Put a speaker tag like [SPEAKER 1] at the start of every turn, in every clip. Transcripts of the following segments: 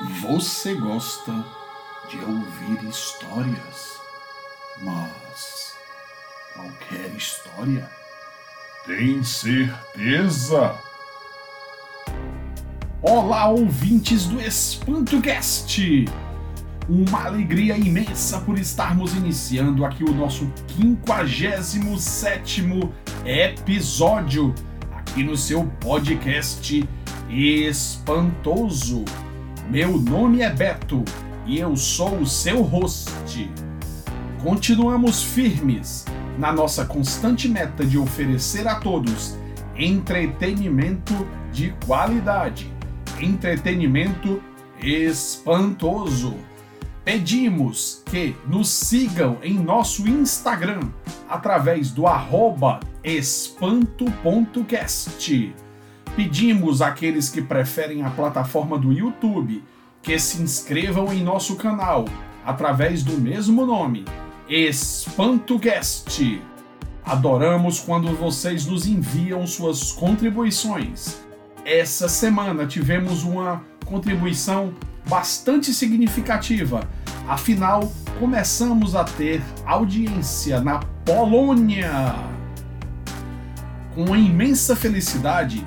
[SPEAKER 1] Você gosta de ouvir histórias, mas qualquer história?
[SPEAKER 2] Tem certeza?
[SPEAKER 1] Olá, ouvintes do EspantoCast! Uma alegria imensa por estarmos iniciando aqui o nosso 57 episódio aqui no seu podcast Espantoso. Meu nome é Beto e eu sou o seu host. Continuamos firmes na nossa constante meta de oferecer a todos entretenimento de qualidade, entretenimento espantoso. Pedimos que nos sigam em nosso Instagram através do arroba espanto.cast Pedimos àqueles que preferem a plataforma do YouTube que se inscrevam em nosso canal através do mesmo nome, EspantoGuest. Adoramos quando vocês nos enviam suas contribuições. Essa semana tivemos uma contribuição bastante significativa. Afinal, começamos a ter audiência na Polônia. Com imensa felicidade,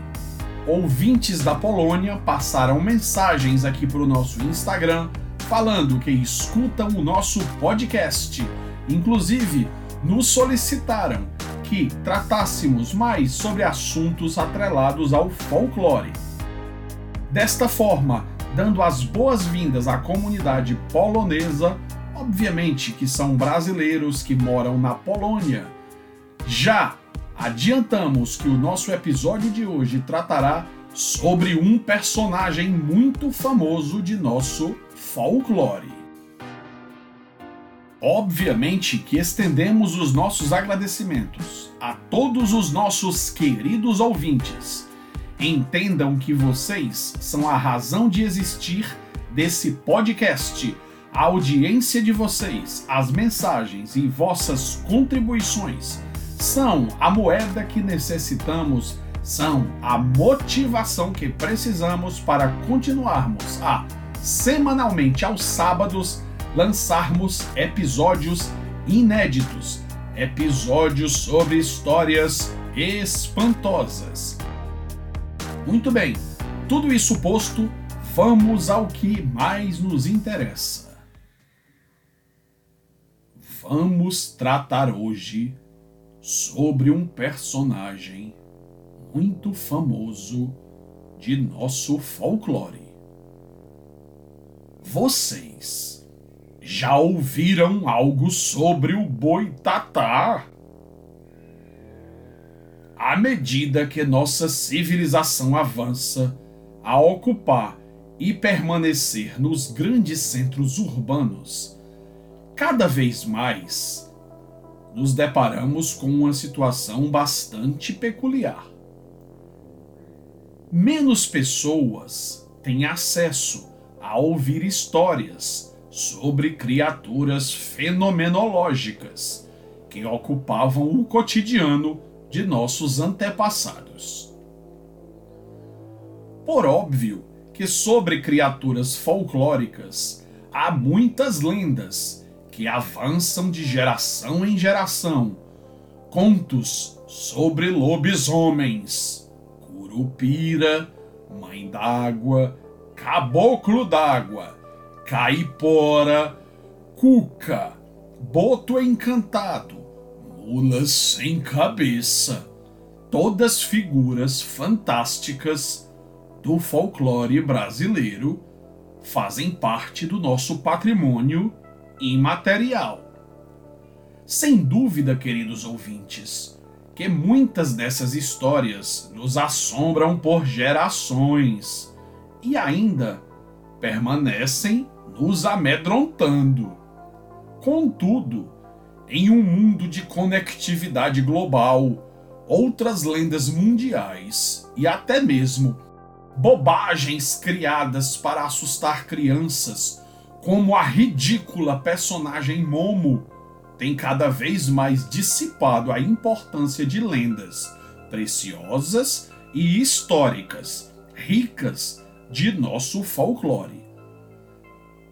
[SPEAKER 1] ouvintes da Polônia passaram mensagens aqui para o nosso Instagram falando que escutam o nosso podcast. Inclusive, nos solicitaram que tratássemos mais sobre assuntos atrelados ao folclore. Desta forma, dando as boas-vindas à comunidade polonesa, obviamente que são brasileiros que moram na Polônia. Já adiantamos que o nosso episódio de hoje tratará sobre um personagem muito famoso de nosso folclore. Obviamente que estendemos os nossos agradecimentos a todos os nossos queridos ouvintes. Entendam que vocês são a razão de existir desse podcast. A audiência de vocês, as mensagens e vossas contribuições são a moeda que necessitamos, são a motivação que precisamos para continuarmos a, semanalmente aos sábados, lançarmos episódios inéditos, episódios sobre histórias espantosas. Muito bem, tudo isso posto, vamos ao que mais nos interessa. Vamos tratar hoje sobre um personagem muito famoso de nosso folclore. Vocês já ouviram algo sobre o boitatá? À medida que nossa civilização avança a ocupar e permanecer nos grandes centros urbanos, cada vez mais nos deparamos com uma situação bastante peculiar. Menos pessoas têm acesso a ouvir histórias sobre criaturas fenomenológicas que ocupavam o cotidiano de nossos antepassados. Por óbvio que sobre criaturas folclóricas há muitas lendas que avançam de geração em geração. Contos sobre lobisomens, curupira, mãe d'água, caboclo d'água, caipora, cuca, boto encantado, mulas sem cabeça, todas figuras fantásticas do folclore brasileiro fazem parte do nosso patrimônio imaterial. Sem dúvida, queridos ouvintes, que muitas dessas histórias nos assombram por gerações e ainda permanecem nos amedrontando. Contudo, em um mundo de conectividade global, outras lendas mundiais e até mesmo bobagens criadas para assustar crianças como a ridícula personagem Momo tem cada vez mais dissipado a importância de lendas preciosas e históricas, ricas de nosso folclore.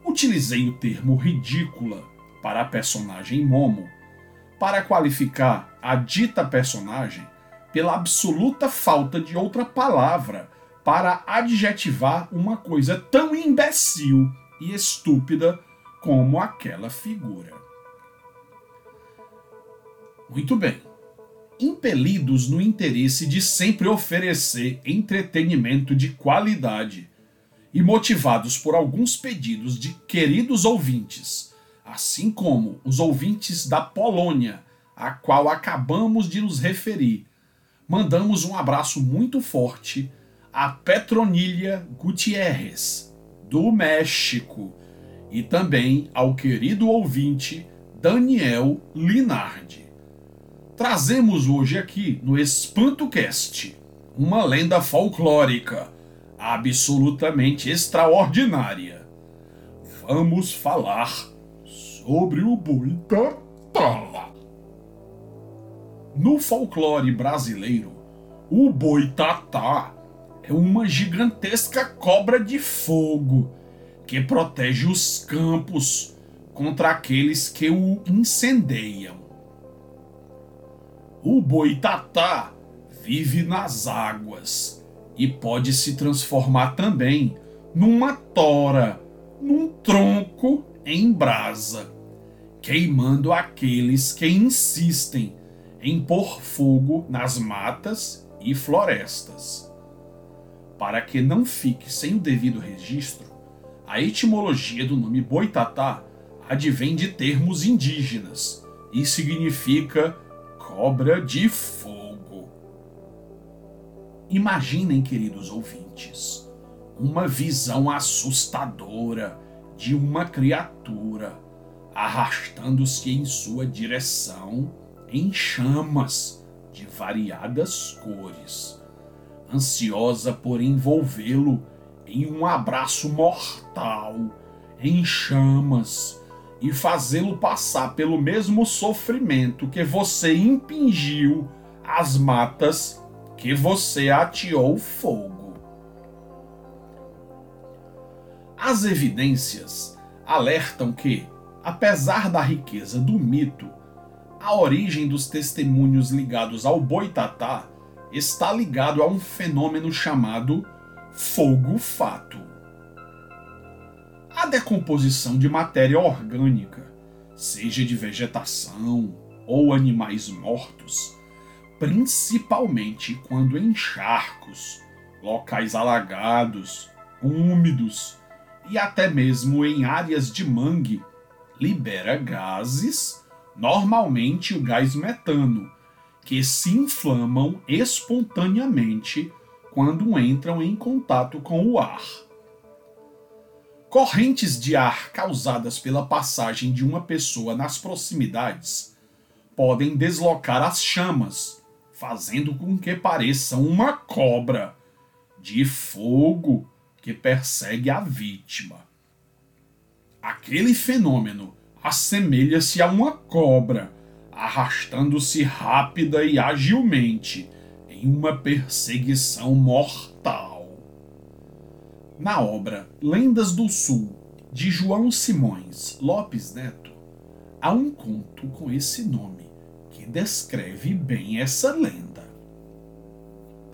[SPEAKER 1] Utilizei o termo ridícula para a personagem Momo para qualificar a dita personagem pela absoluta falta de outra palavra para adjetivar uma coisa tão imbecil e estúpida como aquela figura. Muito bem. Impelidos no interesse de sempre oferecer entretenimento de qualidade e motivados por alguns pedidos de queridos ouvintes, assim como os ouvintes da Polônia, a qual acabamos de nos referir, mandamos um abraço muito forte a Petronília Gutierrez, do México, e também ao querido ouvinte Daniel Linardi. Trazemos hoje aqui no EspantoCast uma lenda folclórica absolutamente extraordinária. Vamos falar sobre o Boitatá. No folclore brasileiro, o Boitatá é uma gigantesca cobra de fogo que protege os campos contra aqueles que o incendeiam. O boitatá vive nas águas e pode se transformar também numa tora, num tronco em brasa, queimando aqueles que insistem em pôr fogo nas matas e florestas. Para que não fique sem o devido registro, a etimologia do nome boitatá advém de termos indígenas e significa cobra de fogo. Imaginem, queridos ouvintes, uma visão assustadora de uma criatura arrastando-se em sua direção em chamas de variadas cores, ansiosa por envolvê-lo em um abraço mortal, em chamas, e fazê-lo passar pelo mesmo sofrimento que você impingiu às matas que você ateou fogo. As evidências alertam que, apesar da riqueza do mito, a origem dos testemunhos ligados ao boitatá está ligado a um fenômeno chamado fogo-fato. A decomposição de matéria orgânica, seja de vegetação ou animais mortos, principalmente quando em charcos, locais alagados, úmidos e até mesmo em áreas de mangue, libera gases, normalmente o gás metano, que se inflamam espontaneamente quando entram em contato com o ar. Correntes de ar causadas pela passagem de uma pessoa nas proximidades podem deslocar as chamas, fazendo com que pareça uma cobra de fogo que persegue a vítima. Aquele fenômeno assemelha-se a uma cobra arrastando-se rápida e agilmente em uma perseguição mortal. Na obra Lendas do Sul, de João Simões Lopes Neto, há um conto com esse nome que descreve bem essa lenda.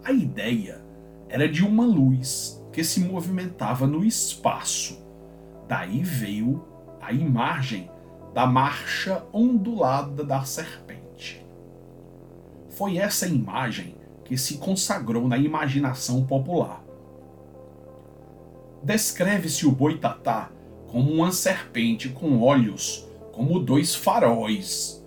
[SPEAKER 1] A ideia era de uma luz que se movimentava no espaço. Daí veio a imagem da marcha ondulada da serpente. Foi essa imagem que se consagrou na imaginação popular. Descreve-se o boitatá como uma serpente com olhos como dois faróis,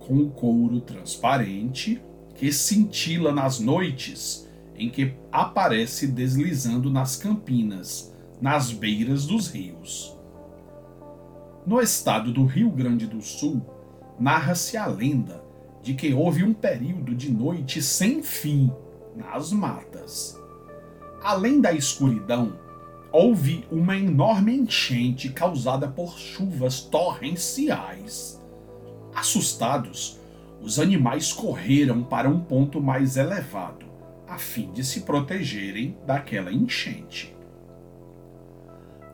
[SPEAKER 1] com o couro transparente que cintila nas noites em que aparece deslizando nas campinas, nas beiras dos rios. No estado do Rio Grande do Sul, narra-se a lenda de que houve um período de noite sem fim nas matas. Além da escuridão, houve uma enorme enchente causada por chuvas torrenciais. Assustados, os animais correram para um ponto mais elevado, a fim de se protegerem daquela enchente.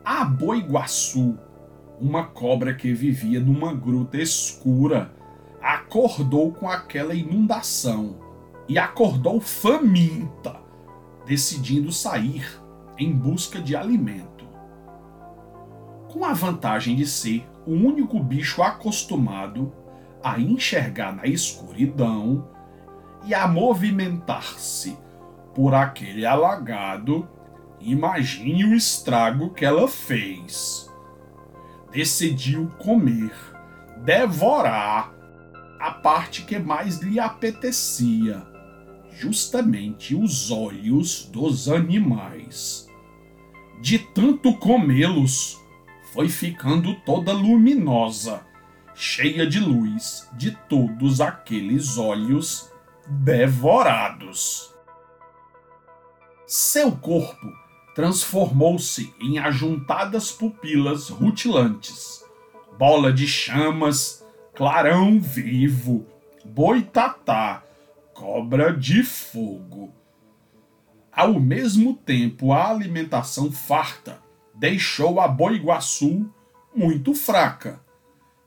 [SPEAKER 1] A Boiguaçu, uma cobra que vivia numa gruta escura acordou com aquela inundação e acordou faminta, decidindo sair em busca de alimento. Com a vantagem de ser o único bicho acostumado a enxergar na escuridão e a movimentar-se por aquele alagado, imagine o estrago que ela fez. Decidiu comer, devorar a parte que mais lhe apetecia, justamente os olhos dos animais. De tanto comê-los, foi ficando toda luminosa, cheia de luz de todos aqueles olhos devorados. Seu corpo transformou-se em ajuntadas pupilas rutilantes, bola de chamas, clarão vivo, boitatá, cobra de fogo. Ao mesmo tempo, a alimentação farta deixou a Boiguaçu muito fraca.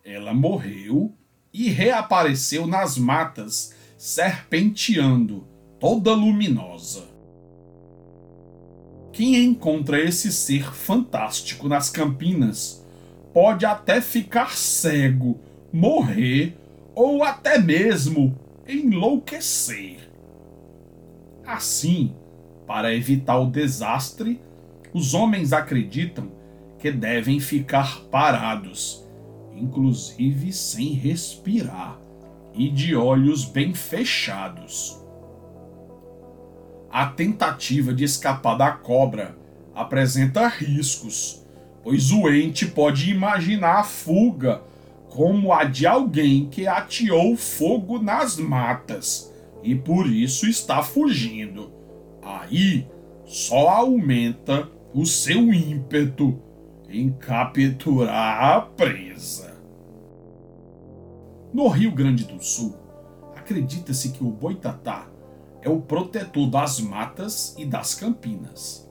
[SPEAKER 1] Ela morreu e reapareceu nas matas, serpenteando, toda luminosa. Quem encontra esse ser fantástico nas campinas pode até ficar cego, morrer ou até mesmo enlouquecer. Assim, para evitar o desastre, os homens acreditam que devem ficar parados, inclusive sem respirar e de olhos bem fechados. A tentativa de escapar da cobra apresenta riscos, pois o ente pode imaginar a fuga como a de alguém que ateou fogo nas matas e por isso está fugindo. Aí só aumenta o seu ímpeto em capturar a presa. No Rio Grande do Sul, acredita-se que o boitatá é o protetor das matas e das campinas.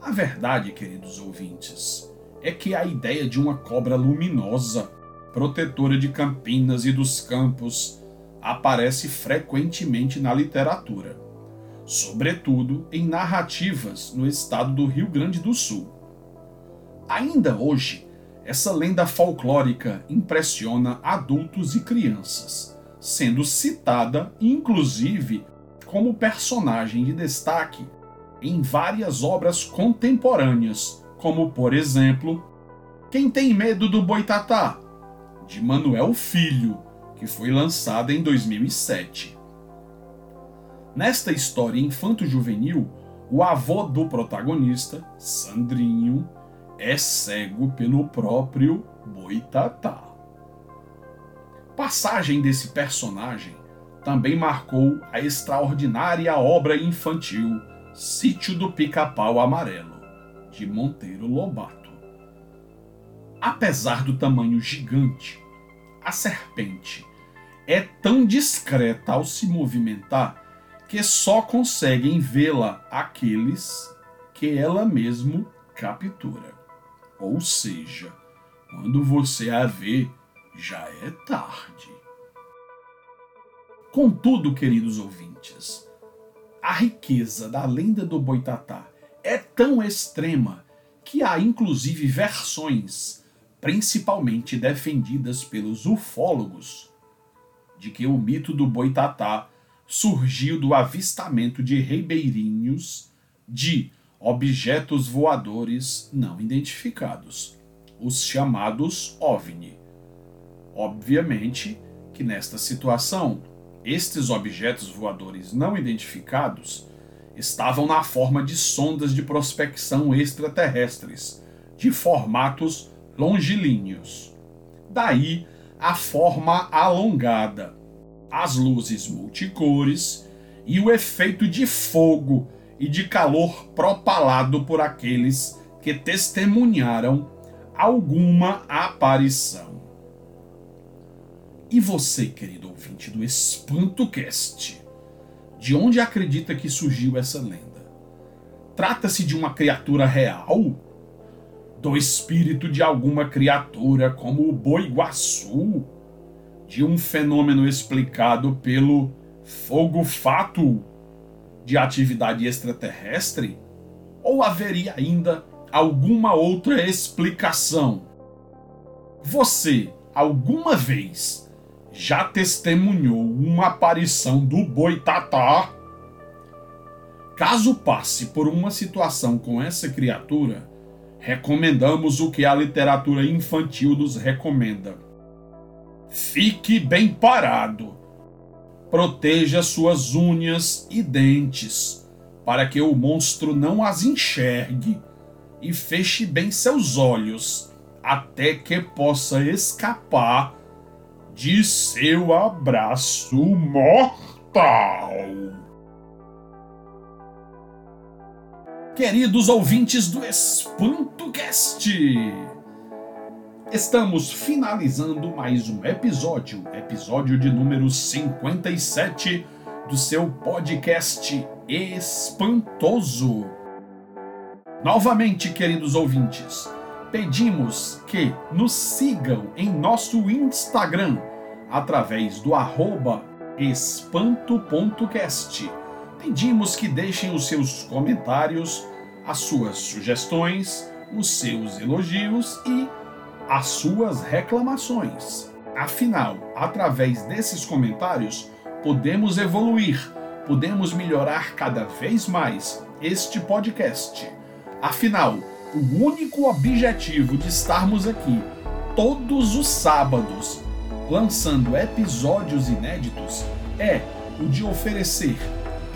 [SPEAKER 1] A verdade, queridos ouvintes, é que a ideia de uma cobra luminosa, protetora de campinas e dos campos, aparece frequentemente na literatura sobretudo em narrativas no estado do Rio Grande do Sul. Ainda hoje, essa lenda folclórica impressiona adultos e crianças, sendo citada, inclusive, como personagem de destaque em várias obras contemporâneas, como, por exemplo, Quem Tem Medo do Boitatá, de Manuel Filho, que foi lançada em 2007. Nesta história infanto-juvenil, o avô do protagonista, Sandrinho, é cego pelo próprio Boitatá. Passagem desse personagem também marcou a extraordinária obra infantil Sítio do Pica-Pau Amarelo, de Monteiro Lobato. Apesar do tamanho gigante, a serpente é tão discreta ao se movimentar que só conseguem vê-la aqueles que ela mesmo captura. Ou seja, quando você a vê, já é tarde. Contudo, queridos ouvintes, a riqueza da lenda do Boitatá é tão extrema que há inclusive versões, principalmente defendidas pelos ufólogos, de que o mito do Boitatá surgiu do avistamento de ribeirinhos de objetos voadores não identificados, os chamados OVNI. Obviamente que nesta situação, estes objetos voadores não identificados estavam na forma de sondas de prospecção extraterrestres, de formatos longilíneos. Daí a forma alongada as luzes multicores e o efeito de fogo e de calor propalado por aqueles que testemunharam alguma aparição. E você, querido ouvinte do EspantoCast, de onde acredita que surgiu essa lenda? Trata-se de uma criatura real? do espírito de alguma criatura como o boi guaçu, de um fenômeno explicado pelo fogo fato de atividade extraterrestre? Ou haveria ainda alguma outra explicação? Você, alguma vez, já testemunhou uma aparição do boitatá? Caso passe por uma situação com essa criatura, recomendamos o que a literatura infantil nos recomenda. Fique bem parado. Proteja suas unhas e dentes, para que o monstro não as enxergue, e feche bem seus olhos, até que possa escapar de seu abraço mortal. queridos ouvintes do EspantoCast. Estamos finalizando mais um episódio, episódio de número 57 do seu podcast espantoso. Novamente, queridos ouvintes, pedimos que nos sigam em nosso Instagram através do espanto.cast pedimos que deixem os seus comentários, as suas sugestões, os seus elogios e as suas reclamações. Afinal, através desses comentários, podemos evoluir, podemos melhorar cada vez mais este podcast. Afinal, o único objetivo de estarmos aqui todos os sábados lançando episódios inéditos é o de oferecer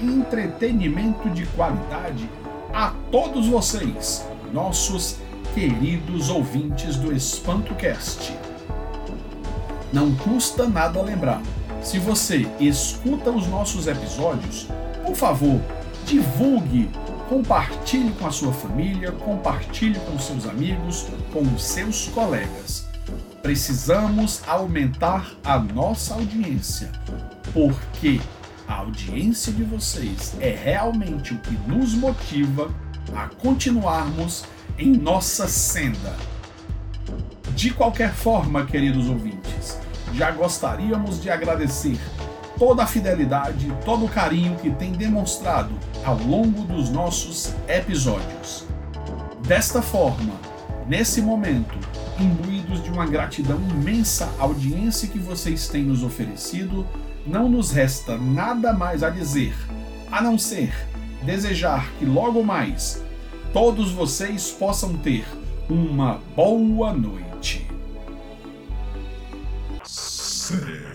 [SPEAKER 1] entretenimento de qualidade a todos vocês, nossos queridos ouvintes do EspantoCast. Não custa nada lembrar. Se você escuta os nossos episódios, por favor, divulgue, compartilhe com a sua família, compartilhe com seus amigos, com os seus colegas. Precisamos aumentar a nossa audiência, porque a audiência de vocês é realmente o que nos motiva a continuarmos em nossa senda. De qualquer forma, queridos ouvintes, já gostaríamos de agradecer toda a fidelidade, todo o carinho que tem demonstrado ao longo dos nossos episódios. Desta forma, nesse momento, imbuídos de uma gratidão imensa à audiência que vocês têm nos oferecido, não nos resta nada mais a dizer a não ser desejar que logo mais todos vocês possam ter uma boa noite.
[SPEAKER 2] Será?